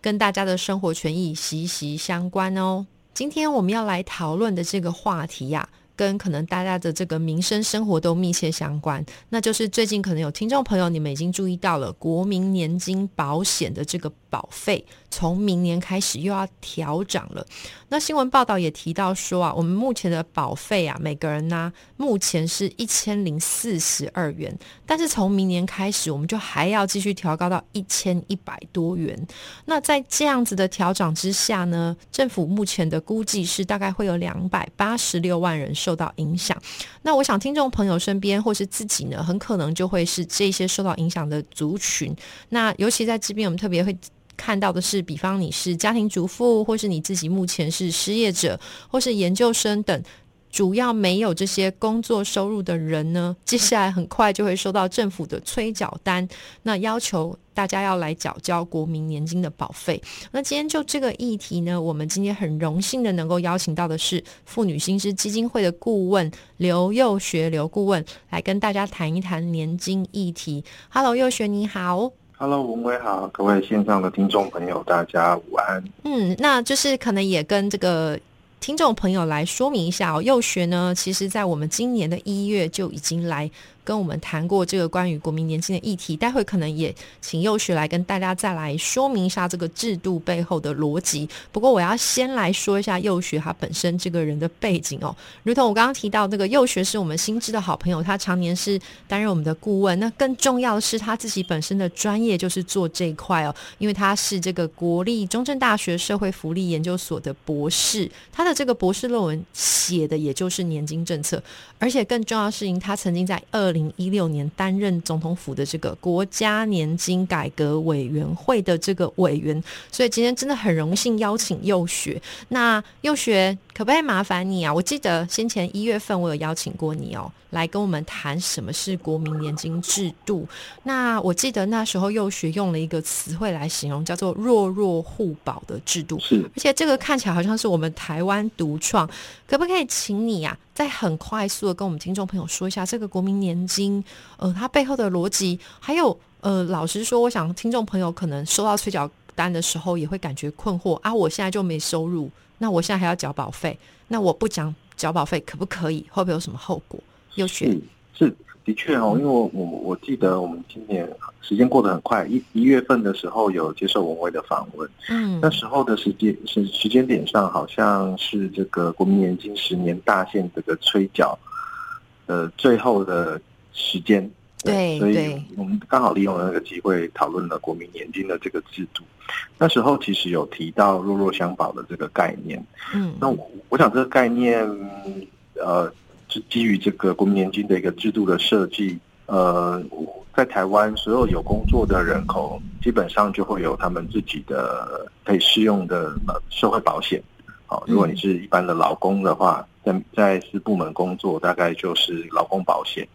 跟大家的生活权益息息相关哦。今天我们要来讨论的这个话题呀，跟可能大家的这个民生生活都密切相关。那就是最近可能有听众朋友，你们已经注意到了国民年金保险的这个保费。从明年开始又要调涨了。那新闻报道也提到说啊，我们目前的保费啊，每个人呢目前是一千零四十二元，但是从明年开始，我们就还要继续调高到一千一百多元。那在这样子的调涨之下呢，政府目前的估计是大概会有两百八十六万人受到影响。那我想听众朋友身边或是自己呢，很可能就会是这些受到影响的族群。那尤其在这边，我们特别会。看到的是，比方你是家庭主妇，或是你自己目前是失业者，或是研究生等，主要没有这些工作收入的人呢，接下来很快就会收到政府的催缴单，那要求大家要来缴交国民年金的保费。那今天就这个议题呢，我们今天很荣幸的能够邀请到的是妇女新知基金会的顾问刘幼学刘顾问，来跟大家谈一谈年金议题。Hello，幼学你好。Hello，文伟好，各位线上的听众朋友，大家午安。嗯，那就是可能也跟这个听众朋友来说明一下哦，幼学呢，其实在我们今年的一月就已经来。跟我们谈过这个关于国民年金的议题，待会可能也请幼学来跟大家再来说明一下这个制度背后的逻辑。不过我要先来说一下幼学他本身这个人的背景哦，如同我刚刚提到，那个幼学是我们新知的好朋友，他常年是担任我们的顾问。那更重要的是他自己本身的专业就是做这一块哦，因为他是这个国立中正大学社会福利研究所的博士，他的这个博士论文写的也就是年金政策，而且更重要的是，因他曾经在二。零一六年担任总统府的这个国家年金改革委员会的这个委员，所以今天真的很荣幸邀请幼学。那幼学可不可以麻烦你啊？我记得先前一月份我有邀请过你哦，来跟我们谈什么是国民年金制度。那我记得那时候又学用了一个词汇来形容，叫做“弱弱互保”的制度。是，而且这个看起来好像是我们台湾独创。可不可以请你啊？再很快速的跟我们听众朋友说一下这个国民年金，呃，它背后的逻辑，还有呃，老实说，我想听众朋友可能收到催缴单的时候也会感觉困惑啊，我现在就没收入，那我现在还要缴保费，那我不讲缴保费可不可以？会不会有什么后果？又选是。的确哦，因为我我我记得我们今年时间过得很快，一一月份的时候有接受文威的访问，嗯，那时候的时间时时间点上好像是这个国民年金十年大限这个催缴，呃，最后的时间，对，所以我们刚好利用了那个机会讨论了国民年金的这个制度。那时候其实有提到弱弱相保的这个概念，嗯，那我我想这个概念，呃。是基于这个国民年金的一个制度的设计，呃，在台湾所有有工作的人口，基本上就会有他们自己的可以适用的社会保险。好，如果你是一般的劳工的话，在在私部门工作，大概就是劳工保险。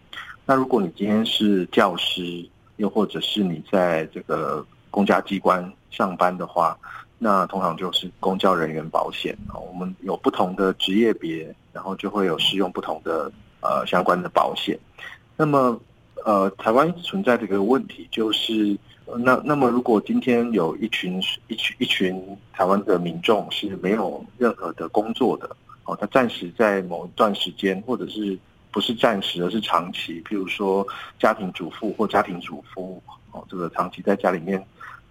那如果你今天是教师，又或者是你在这个公家机关上班的话，那通常就是公教人员保险啊。我们有不同的职业别。然后就会有适用不同的呃相关的保险。那么呃，台湾存在这个问题，就是那那么如果今天有一群一群一群台湾的民众是没有任何的工作的哦，他暂时在某一段时间，或者是不是暂时而是长期，譬如说家庭主妇或家庭主夫哦，这个长期在家里面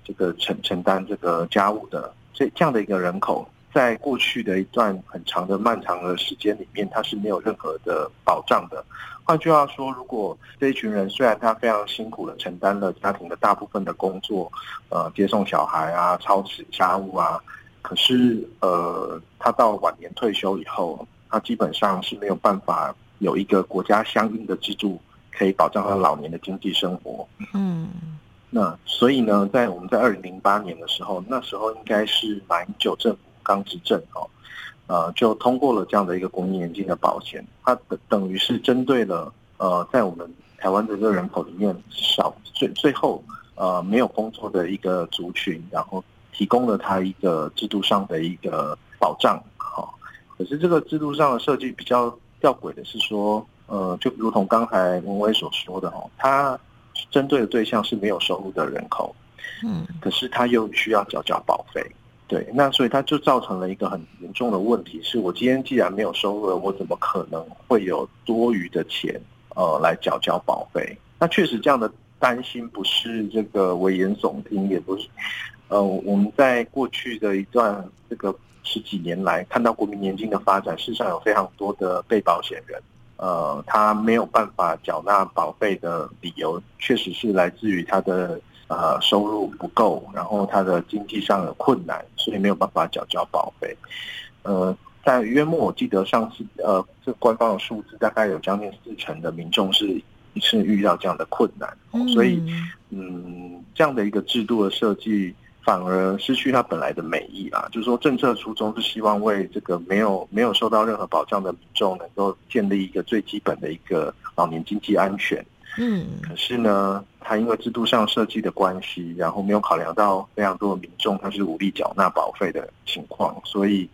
这个承承担这个家务的这这样的一个人口。在过去的一段很长的漫长的时间里面，他是没有任何的保障的。换句话说，如果这一群人虽然他非常辛苦的承担了家庭的大部分的工作，呃，接送小孩啊、操持家务啊，可是呃，他到晚年退休以后，他基本上是没有办法有一个国家相应的制度可以保障他老年的经济生活。嗯，那所以呢，在我们在二零零八年的时候，那时候应该是马英九政府。刚执政哦，呃，就通过了这样的一个国民年金的保险，它等等于是针对了呃，在我们台湾的这个人口里面少最最后呃没有工作的一个族群，然后提供了他一个制度上的一个保障，好，可是这个制度上的设计比较吊诡的是说，呃，就如同刚才文威所说的哦，他针对的对象是没有收入的人口。嗯，可是他又需要缴交保费，对，那所以他就造成了一个很严重的问题，是我今天既然没有收入，我怎么可能会有多余的钱呃来缴交保费？那确实这样的担心不是这个危言耸听，也不是，呃，我们在过去的一段这个十几年来看到国民年金的发展，事实上有非常多的被保险人，呃，他没有办法缴纳保费的理由，确实是来自于他的。呃，收入不够，然后他的经济上有困难，所以没有办法缴交保费。呃，在约莫我记得上次呃，这官方的数字大概有将近四成的民众是是遇到这样的困难，所以嗯，这样的一个制度的设计反而失去它本来的美意啊。就是说，政策初衷是希望为这个没有没有受到任何保障的民众能够建立一个最基本的一个老年经济安全。嗯，可是呢，他因为制度上设计的关系，然后没有考量到非常多的民众他是无力缴纳保费的情况，所以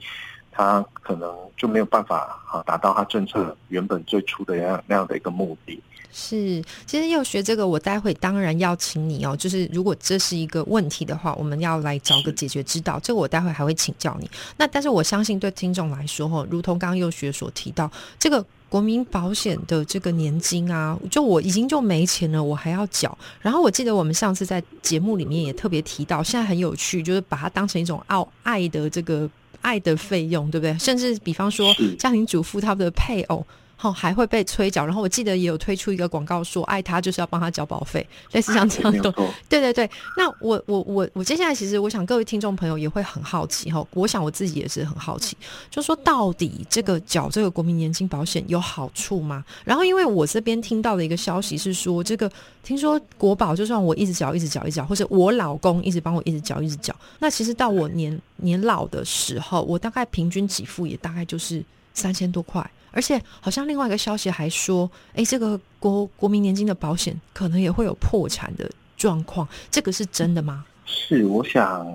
他可能就没有办法啊达到他政策原本最初的那样那样的一个目的。是，其实要学这个，我待会当然要请你哦。就是如果这是一个问题的话，我们要来找个解决之道。这个我待会还会请教你。那但是我相信对听众来说，哈，如同刚刚幼学所提到这个。国民保险的这个年金啊，就我已经就没钱了，我还要缴。然后我记得我们上次在节目里面也特别提到，现在很有趣，就是把它当成一种爱爱的这个爱的费用，对不对？甚至比方说家庭主妇他们的配偶。好，还会被催缴。然后我记得也有推出一个广告，说爱他就是要帮他缴保费，类似像这样的。对对对。那我我我我接下来其实我想各位听众朋友也会很好奇哈，我想我自己也是很好奇，就说到底这个缴这个国民年金保险有好处吗？然后因为我这边听到的一个消息是说，这个听说国保就算我一直缴一直缴一直缴，或者我老公一直帮我一直缴一直缴，那其实到我年年老的时候，我大概平均给付也大概就是三千多块。而且好像另外一个消息还说，哎，这个国国民年金的保险可能也会有破产的状况，这个是真的吗？是，我想，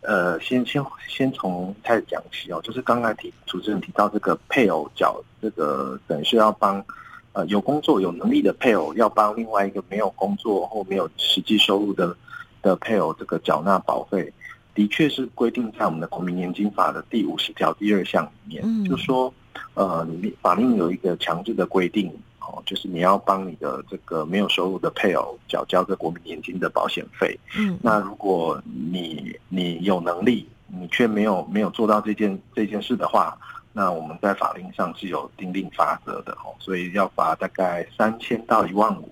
呃，先先先从开始讲起哦，就是刚才提主持人提到这个配偶缴这个等于是要帮呃有工作有能力的配偶要帮另外一个没有工作或没有实际收入的的配偶这个缴纳保费，的确是规定在我们的国民年金法的第五十条第二项里面，就说。呃，法令有一个强制的规定，哦，就是你要帮你的这个没有收入的配偶缴交这国民年金的保险费。嗯，那如果你你有能力，你却没有没有做到这件这件事的话，那我们在法令上是有定定罚则的哦，所以要罚大概三千到一万五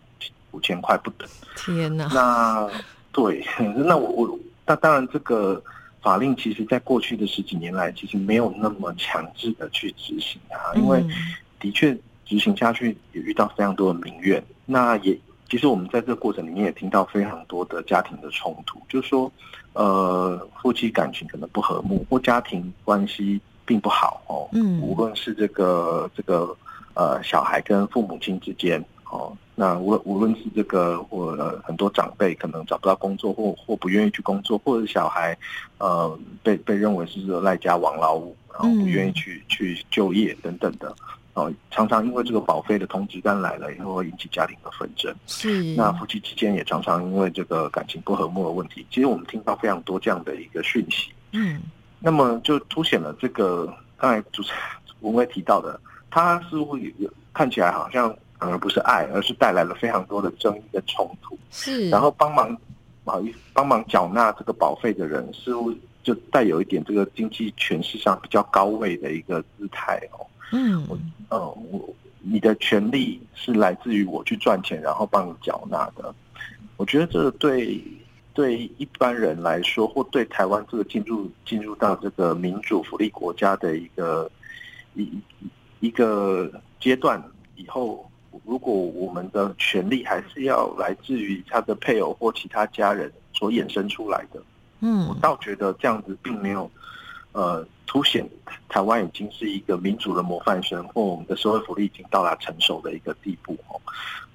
五千块不等。天哪！那对，那我我那当然这个。法令其实，在过去的十几年来，其实没有那么强制的去执行它，因为的确执行下去也遇到非常多的民怨。那也其实我们在这个过程里面也听到非常多的家庭的冲突，就是说，呃，夫妻感情可能不和睦，或家庭关系并不好哦。嗯，无论是这个这个呃小孩跟父母亲之间哦。那无论无论是这个或很多长辈可能找不到工作，或或不愿意去工作，或者小孩，呃，被被认为是赖家王老五，然后不愿意去去就业等等的，哦，常常因为这个保费的通知单来了以后，会引起家庭的纷争。是，那夫妻之间也常常因为这个感情不和睦的问题，其实我们听到非常多这样的一个讯息。嗯，那么就凸显了这个刚才主持人 文威提到的，他似乎有看起来好像。而不是爱，而是带来了非常多的争议跟冲突。是，然后帮忙，不好意思，帮忙缴纳这个保费的人，似乎就带有一点这个经济权势上比较高位的一个姿态哦。嗯，我，呃，我，你的权利是来自于我去赚钱，然后帮你缴纳的。我觉得这对对一般人来说，或对台湾这个进入进入到这个民主福利国家的一个一一个阶段以后。如果我们的权利还是要来自于他的配偶或其他家人所衍生出来的，嗯，我倒觉得这样子并没有呃，凸显台湾已经是一个民主的模范生，或我们的社会福利已经到达成熟的一个地步哦。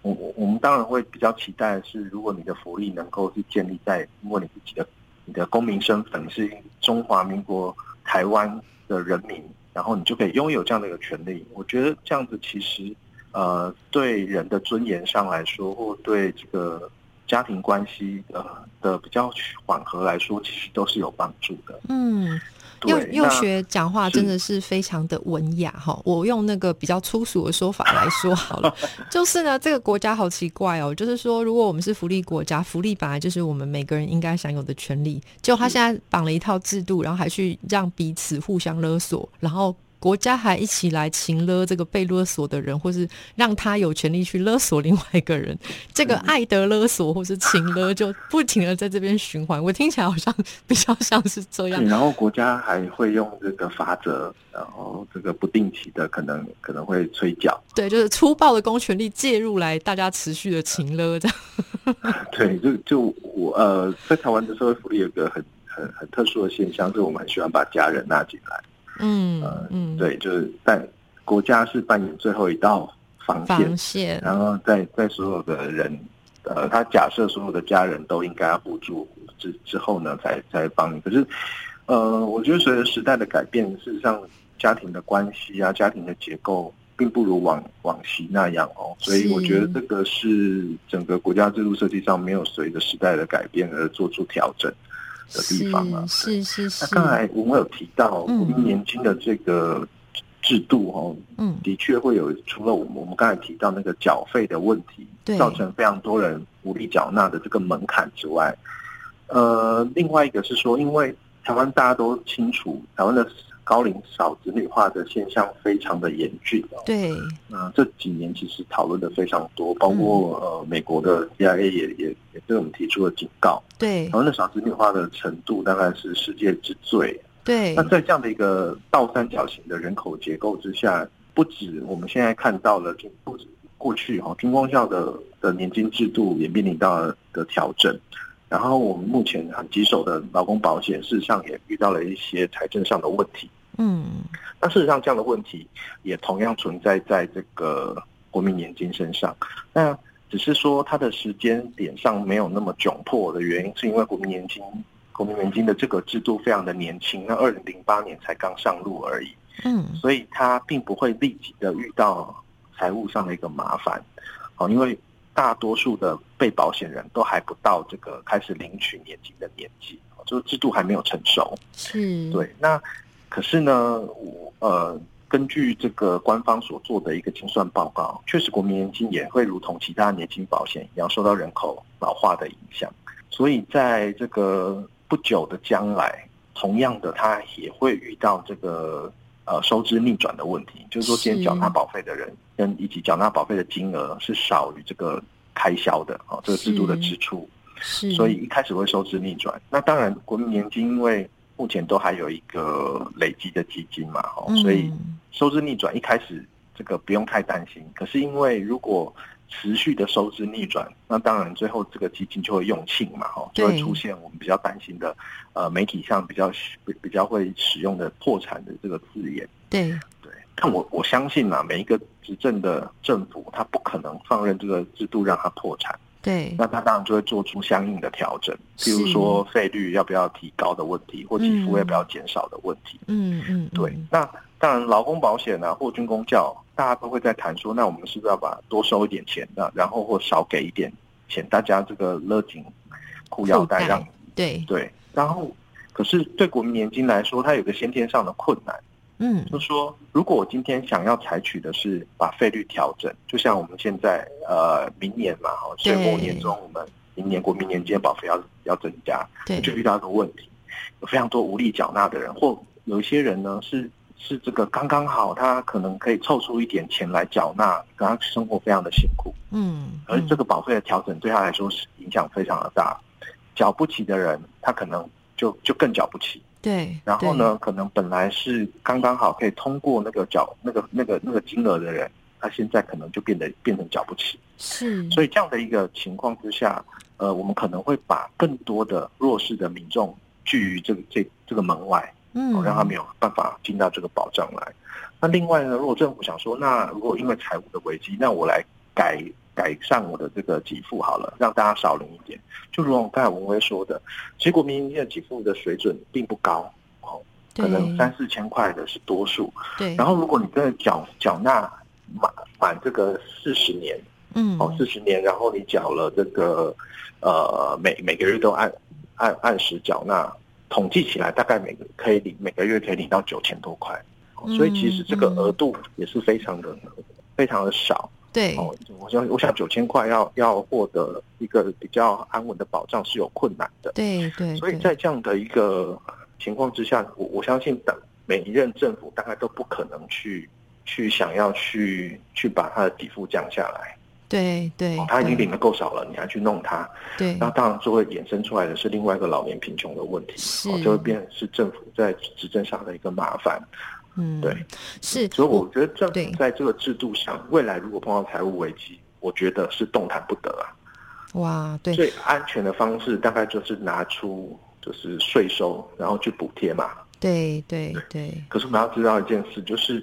我我我们当然会比较期待的是，如果你的福利能够是建立在，因为你自己的你的公民身份是中华民国台湾的人民，然后你就可以拥有这样的一个权利。我觉得这样子其实呃，对人的尊严上来说，或对这个。家庭关系呃的比较缓和来说，其实都是有帮助的。嗯，幼幼学讲话真的是非常的文雅哈。我用那个比较粗俗的说法来说好了，就是呢，这个国家好奇怪哦。就是说，如果我们是福利国家，福利本来就是我们每个人应该享有的权利，就他现在绑了一套制度，然后还去让彼此互相勒索，然后。国家还一起来擒勒这个被勒索的人，或是让他有权利去勒索另外一个人，这个爱的勒索或是情勒就不停的在这边循环。我听起来好像比较像是这样。然后国家还会用这个法则，然后这个不定期的可能可能会催缴。对，就是粗暴的公权力介入来，大家持续的情勒这样。对，就就我呃，在台湾的社会福利有个很很很特殊的现象，就是我们很喜欢把家人纳进来。嗯嗯，对，就是在国家是扮演最后一道防线，然后在在所有的人，呃，他假设所有的家人都应该要补助之之后呢，才才帮你。可是，呃，我觉得随着时代的改变，事实上家庭的关系啊，家庭的结构，并不如往往昔那样哦。所以我觉得这个是整个国家制度设计上没有随着时代的改变而做出调整。的地方啊，是是是。那刚才我们有提到我们年金的这个制度哦，嗯，的确会有除了我们我们刚才提到那个缴费的问题，造成非常多人无力缴纳的这个门槛之外，呃，另外一个是说，因为台湾大家都清楚，台湾的。高龄少子女化的现象非常的严峻哦。对，那这几年其实讨论的非常多，包括呃美国的 CIA 也也也对我们提出了警告。对，台湾的少子女化的程度大概是世界之最。对，那在这样的一个倒三角形的人口结构之下，不止我们现在看到了，就不止过去哈，军工校的的年金制度也面临到的调整。然后我们目前很棘手的劳工保险，事实上也遇到了一些财政上的问题。嗯，那事实上这样的问题也同样存在在这个国民年金身上。那只是说它的时间点上没有那么窘迫的原因，是因为国民年金国民年金的这个制度非常的年轻，那二零零八年才刚上路而已。嗯，所以它并不会立即的遇到财务上的一个麻烦。好，因为。大多数的被保险人都还不到这个开始领取年金的年纪，就是制度还没有成熟。是，对。那可是呢，我呃，根据这个官方所做的一个精算报告，确实国民年金也会如同其他年金保险一样受到人口老化的影响，所以在这个不久的将来，同样的，它也会遇到这个。呃，收支逆转的问题，就是说，今天缴纳保费的人跟以及缴纳保费的金额是少于这个开销的啊，这个制度的支出，是，所以一开始会收支逆转。那当然，国民年金因为目前都还有一个累积的基金嘛，哦，所以收支逆转一开始这个不用太担心。可是因为如果持续的收支逆转，那当然最后这个基金就会用罄嘛，哈，就会出现我们比较担心的，呃，媒体上比较比较会使用的破产的这个字眼。对对，但我我相信啊，每一个执政的政府，他不可能放任这个制度让它破产。对，那他当然就会做出相应的调整，譬如说费率要不要提高的问题，或给付要不要减少的问题。嗯嗯，对。那当然，劳工保险啊，或军工教，大家都会在谈说，那我们是不是要把多收一点钱呢？然后或少给一点钱，大家这个勒紧裤腰带，让对对。然后，可是对国民年金来说，它有个先天上的困难。嗯，就说如果我今天想要采取的是把费率调整，就像我们现在呃明年嘛，哈，岁末年终我们明年国民年金保费要要增加，对，就遇到一个问题，有非常多无力缴纳的人，或有一些人呢是是这个刚刚好，他可能可以凑出一点钱来缴纳，可他生活非常的辛苦，嗯，而这个保费的调整对他来说是影响非常的大，缴不起的人，他可能就就更缴不起。对，然后呢？可能本来是刚刚好可以通过那个缴那个那个那个金额的人，他现在可能就变得变成缴不起。是，所以这样的一个情况之下，呃，我们可能会把更多的弱势的民众拒于这个这这个门外。嗯，让他没有办法进到这个保障来。那另外呢，如果政府想说，那如果因为财务的危机，那我来改改善我的这个给付好了，让大家少领一点。就如刚才文威说的，其实国民年金的给付的水准并不高，哦，可能三四千块的是多数。对。然后如果你真的缴缴纳满满这个四十年，嗯，哦，四十年，然后你缴了这个，呃，每每个月都按按按时缴纳，统计起来大概每个可以领每个月可以领到九千多块。所以其实这个额度也是非常的非常的少，对，哦，我想我想九千块要要获得一个比较安稳的保障是有困难的，对对。所以在这样的一个情况之下，我我相信等每一任政府大概都不可能去去想要去去把它的底付降下来，对对。他已经领的够少了，你还去弄他，对。那当然就会衍生出来的是另外一个老年贫穷的问题，是就会变是政府在执政上的一个麻烦。嗯，对，是，所以我觉得政府在这个制度上，未来如果碰到财务危机，我觉得是动弹不得啊。哇，对，最安全的方式大概就是拿出就是税收，然后去补贴嘛。对对对。可是我们要知道一件事，就是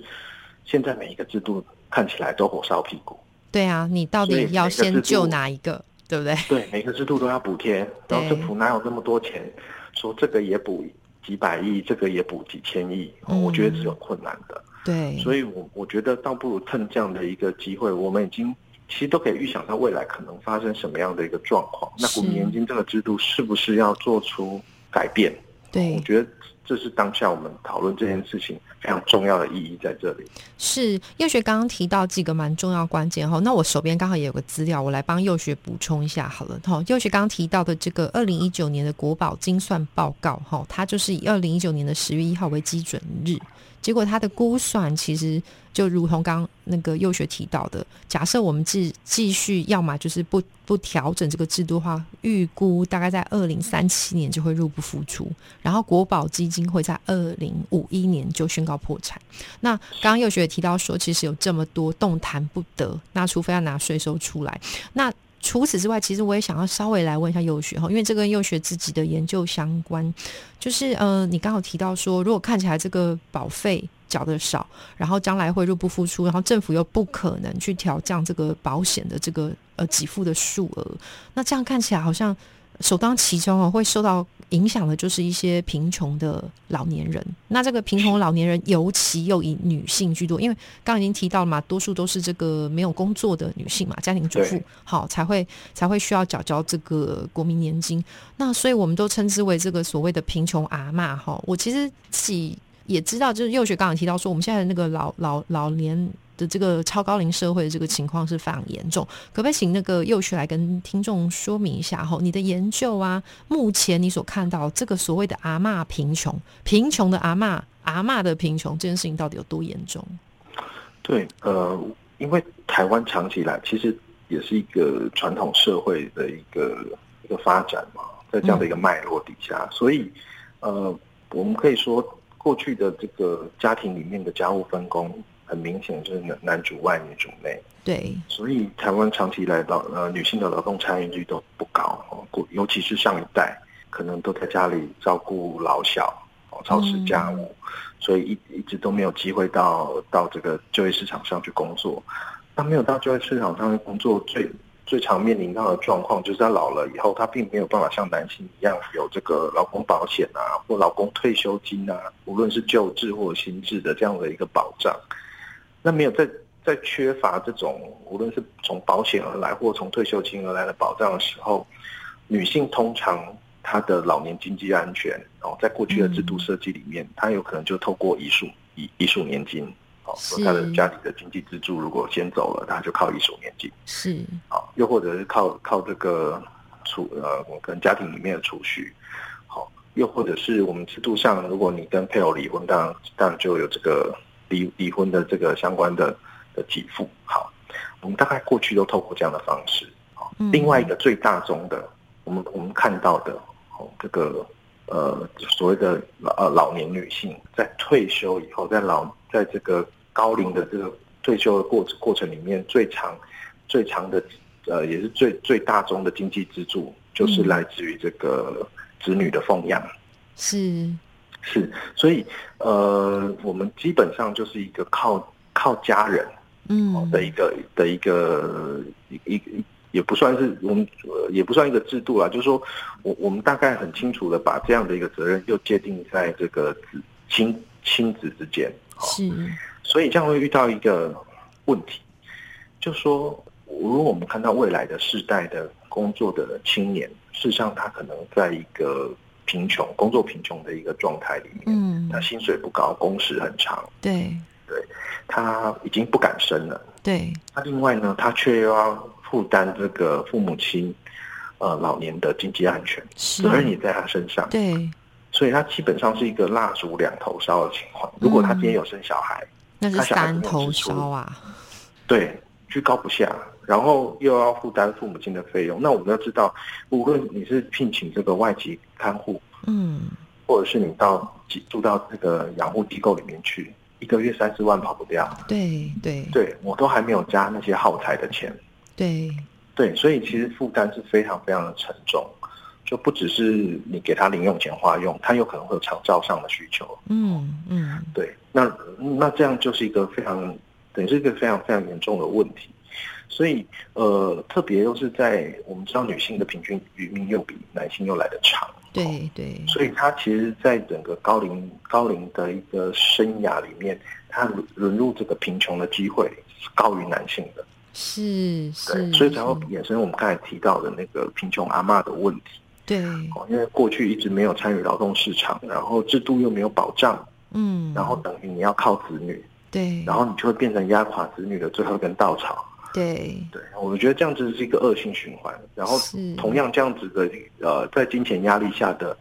现在每一个制度看起来都火烧屁股。对啊，你到底要先救哪一个，对不对？对，每个制度都要补贴，然后政府哪有那么多钱，说这个也补。几百亿，这个也补几千亿，我觉得是有困难的。对，所以，我我觉得倒不如趁这样的一个机会，我们已经其实都可以预想到未来可能发生什么样的一个状况。那股民年金这个制度是不是要做出改变？对，我觉得。这是当下我们讨论这件事情非常重要的意义在这里。是幼学刚刚提到几个蛮重要关键哈，那我手边刚好也有个资料，我来帮幼学补充一下好了哈。幼学刚刚提到的这个二零一九年的国宝精算报告哈，它就是以二零一九年的十月一号为基准日。结果它的估算其实就如同刚那个幼学提到的，假设我们继继续，要么就是不不调整这个制度的话，预估大概在二零三七年就会入不敷出，然后国保基金会在二零五一年就宣告破产。那刚刚幼学也提到说，其实有这么多动弹不得，那除非要拿税收出来，那。除此之外，其实我也想要稍微来问一下幼学哈，因为这跟幼学自己的研究相关。就是呃，你刚好提到说，如果看起来这个保费缴的少，然后将来会入不敷出，然后政府又不可能去调降这个保险的这个呃给付的数额，那这样看起来好像。首当其冲哦，会受到影响的就是一些贫穷的老年人。那这个贫穷老年人，尤其又以女性居多，因为刚刚已经提到了嘛，多数都是这个没有工作的女性嘛，家庭主妇，好才会才会需要缴交这个国民年金。那所以我们都称之为这个所谓的贫穷阿嬷哈。我其实自己也知道，就是幼学刚刚提到说，我们现在的那个老老老年。的这个超高龄社会的这个情况是非常严重，可不可以请那个幼学来跟听众说明一下？吼，你的研究啊，目前你所看到这个所谓的阿嬷贫穷，贫穷的阿嬷，阿嬷的贫穷这件事情到底有多严重？对，呃，因为台湾长期以来其实也是一个传统社会的一个一个发展嘛，在这样的一个脉络底下，所以呃，我们可以说过去的这个家庭里面的家务分工。很明显就是男男主外女主内，对，所以台湾长期以来劳呃女性的劳动参与率都不高哦，尤其是上一代可能都在家里照顾老小哦，操持家务，所以一一直都没有机会到到这个就业市场上去工作。那没有到就业市场上去工作，最最常面临到的状况就是他老了以后，他并没有办法像男性一样有这个劳工保险啊，或劳工退休金啊，无论是旧制或新制的这样的一个保障。那没有在在缺乏这种无论是从保险而来或从退休金而来的保障的时候，女性通常她的老年经济安全哦，在过去的制度设计里面，她有可能就透过遗属遗遗属年金哦，说她的家里的经济支柱如果先走了，她就靠遗属年金。是。啊，又或者是靠靠这个储呃，我跟家庭里面的储蓄好，又或者是我们制度上，如果你跟配偶离婚，当然当然就有这个。离离婚的这个相关的的给付，好，我们大概过去都透过这样的方式，好。另外一个最大宗的，我们我们看到的，哦，这个呃所谓的老老年女性在退休以后，在老在这个高龄的这个退休的过过程里面，最长最长的呃也是最最大宗的经济支柱，就是来自于这个子女的奉养，是。是，所以呃，我们基本上就是一个靠靠家人，嗯，的一个的一个一一也不算是我们也不算一个制度啦，就是说我我们大概很清楚的把这样的一个责任又界定在这个子亲亲子之间，是，所以这样会遇到一个问题，就说如果我们看到未来的世代的工作的青年，事实上他可能在一个。贫穷，工作贫穷的一个状态里面，嗯，他薪水不高，工时很长，对，对，他已经不敢生了，对，那另外呢，他却又要负担这个父母亲，呃，老年的经济安全，责任也在他身上，对，所以他基本上是一个蜡烛两头烧的情况。如果他今天有生小孩，那是三头烧啊，对，居高不下。然后又要负担父母亲的费用，那我们要知道，无论你是聘请这个外籍看护，嗯，或者是你到住到这个养护机构里面去，一个月三四万跑不掉。对对对，我都还没有加那些耗材的钱。对对，所以其实负担是非常非常的沉重，就不只是你给他零用钱花用，他有可能会有长照上的需求。嗯嗯，对，那那这样就是一个非常等于是一个非常非常严重的问题。所以，呃，特别又是在我们知道女性的平均余命又比男性又来得长，对对，所以她其实，在整个高龄高龄的一个生涯里面，她沦入这个贫穷的机会是高于男性的，是是，所以才会衍生我们刚才提到的那个贫穷阿妈的问题，对，因为过去一直没有参与劳动市场，然后制度又没有保障，嗯，然后等于你要靠子女，对，然后你就会变成压垮子女的最后一根稻草。对对，我觉得这样子是一个恶性循环。然后同样这样子的呃，在金钱压力下的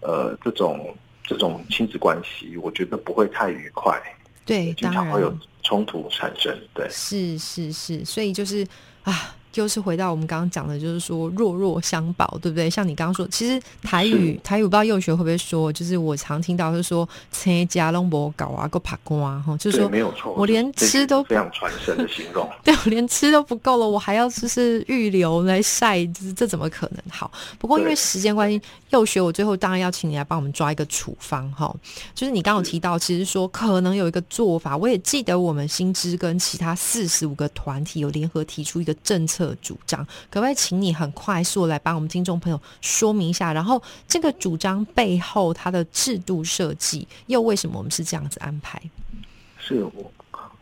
呃这种这种亲子关系，我觉得不会太愉快。对，经常会有冲突产生。对，是是是，所以就是啊。就是回到我们刚刚讲的，就是说弱弱相保，对不对？像你刚刚说，其实台语 台语不知道幼学会不会说，就是我常听到是说“车家龙博搞啊，够爬瓜”哈，就是说没有错，我连吃都非常传神的形容。对我连吃都不够了，我还要就是预留来晒，这这怎么可能？好，不过因为时间关系，幼学我最后当然要请你来帮我们抓一个处方哈。就是你刚刚提到，其实说可能有一个做法，我也记得我们新知跟其他四十五个团体有联合提出一个政策。的主张，可不可以请你很快速来帮我们听众朋友说明一下？然后这个主张背后它的制度设计，又为什么我们是这样子安排？是我，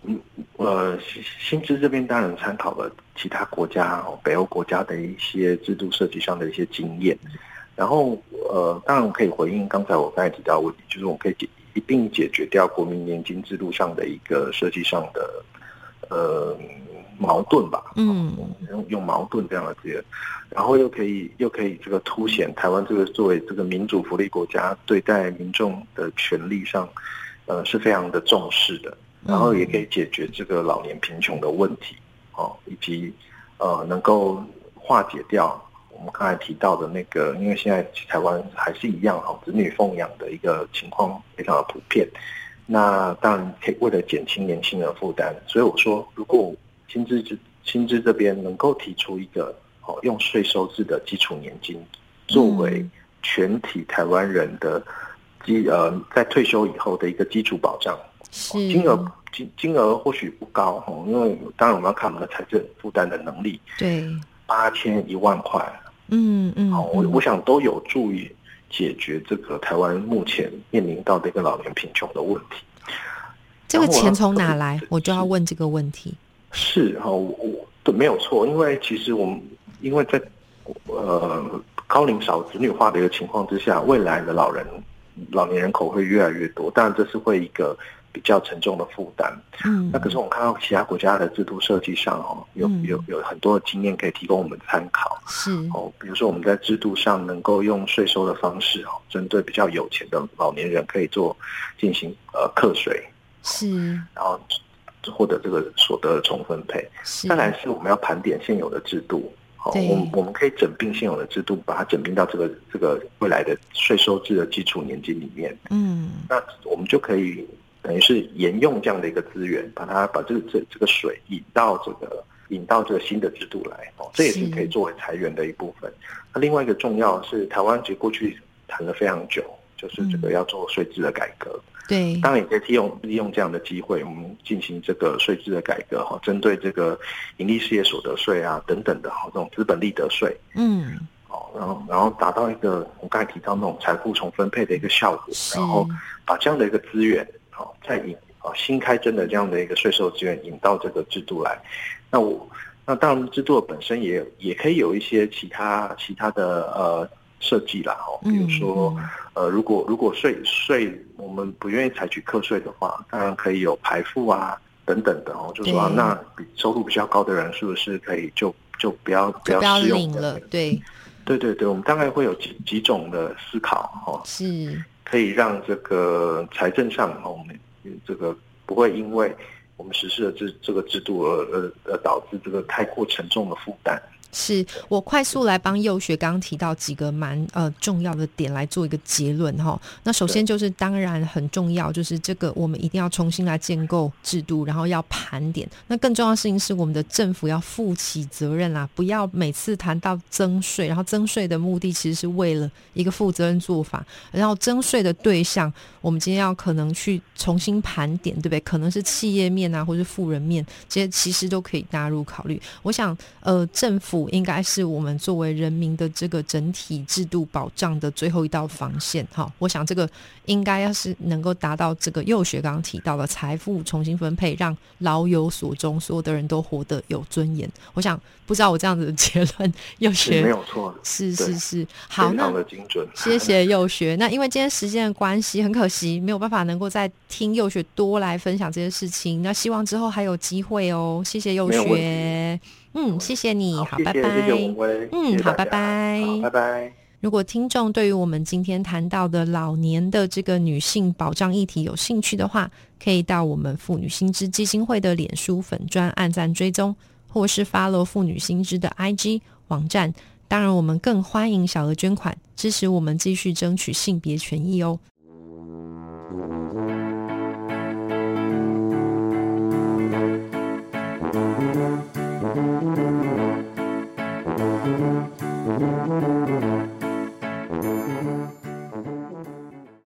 嗯，呃，薪资这边当然参考了其他国家、北欧国家的一些制度设计上的一些经验，然后呃，当然我可以回应刚才我刚才提到的问题，就是我可以解一并解决掉国民年金制度上的一个设计上的呃。矛盾吧，嗯，用用矛盾这样的字，然后又可以又可以这个凸显台湾这个作为这个民主福利国家对待民众的权利上，呃是非常的重视的，然后也可以解决这个老年贫穷的问题，哦，以及呃能够化解掉我们刚才提到的那个，因为现在台湾还是一样哈，子女奉养的一个情况非常的普遍，那当然可以为了减轻年轻人负担，所以我说如果。薪资这薪资这边能够提出一个哦，用税收制的基础年金作为全体台湾人的基呃，在退休以后的一个基础保障，金额金金额或许不高哦，因为当然我们要看我们的财政负担的能力，对，八千一万块，嗯嗯，好，我我想都有助于解决这个台湾目前面临到的一个老年贫穷的问题。这个钱从哪来？我就要问这个问题。是哈，我都没有错，因为其实我们因为在呃高龄少子女化的一个情况之下，未来的老人老年人口会越来越多，当然这是会一个比较沉重的负担。嗯，那可是我们看到其他国家的制度设计上哦，有有有很多的经验可以提供我们参考。是哦，比如说我们在制度上能够用税收的方式哦，针对比较有钱的老年人可以做进行呃课税。是，然后。获得这个所得的重分配，再来是我们要盘点现有的制度，好，我们我们可以整并现有的制度，把它整并到这个这个未来的税收制的基础年金里面，嗯，那我们就可以等于是沿用这样的一个资源，把它把这个这这个水引到这个引到这个新的制度来，哦，这也是。可以作为裁员的一部分。那另外一个重要是台湾其实过去谈了非常久，就是这个要做税制的改革。对，当然也可以利用利用这样的机会，我们进行这个税制的改革哈，针对这个盈利事业所得税啊等等的哈，这种资本利得税，嗯，哦，然后然后达到一个我刚才提到那种财富重分配的一个效果，然后把这样的一个资源，好，再引啊新开征的这样的一个税收资源引到这个制度来，那我那当然制度本身也也可以有一些其他其他的呃。设计啦，哦，比如说，呃，如果如果税税我们不愿意采取课税的话，当然可以有排付啊等等的哦，就说那比收入比较高的人是不是可以就就不要不要适用了？对，对对对，我们大概会有几几种的思考哦，是可以让这个财政上哦我们这个不会因为我们实施的这这个制度而而而导致这个太过沉重的负担。是我快速来帮幼学刚刚提到几个蛮呃重要的点来做一个结论哈。那首先就是当然很重要，就是这个我们一定要重新来建构制度，然后要盘点。那更重要的事情是我们的政府要负起责任啦，不要每次谈到增税，然后增税的目的其实是为了一个负责任做法，然后增税的对象我们今天要可能去重新盘点，对不对？可能是企业面啊，或是富人面，这些其实都可以纳入考虑。我想呃政府。应该是我们作为人民的这个整体制度保障的最后一道防线哈。我想这个应该要是能够达到这个幼学刚刚提到的财富重新分配，让老有所终，所有的人都活得有尊严。我想不知道我这样子的结论，幼学 没有错，是是是，好，那精准，谢谢幼学。那因为今天时间的关系，很可惜没有办法能够再听幼学多来分享这些事情。那希望之后还有机会哦。谢谢幼学。嗯，谢谢你，好，拜拜。嗯，好，拜拜，拜拜。如果听众对于我们今天谈到的老年的这个女性保障议题有兴趣的话，可以到我们妇女新知基金会的脸书粉专按赞追踪，或是 follow 妇女新知的 IG 网站。当然，我们更欢迎小额捐款，支持我们继续争取性别权益哦。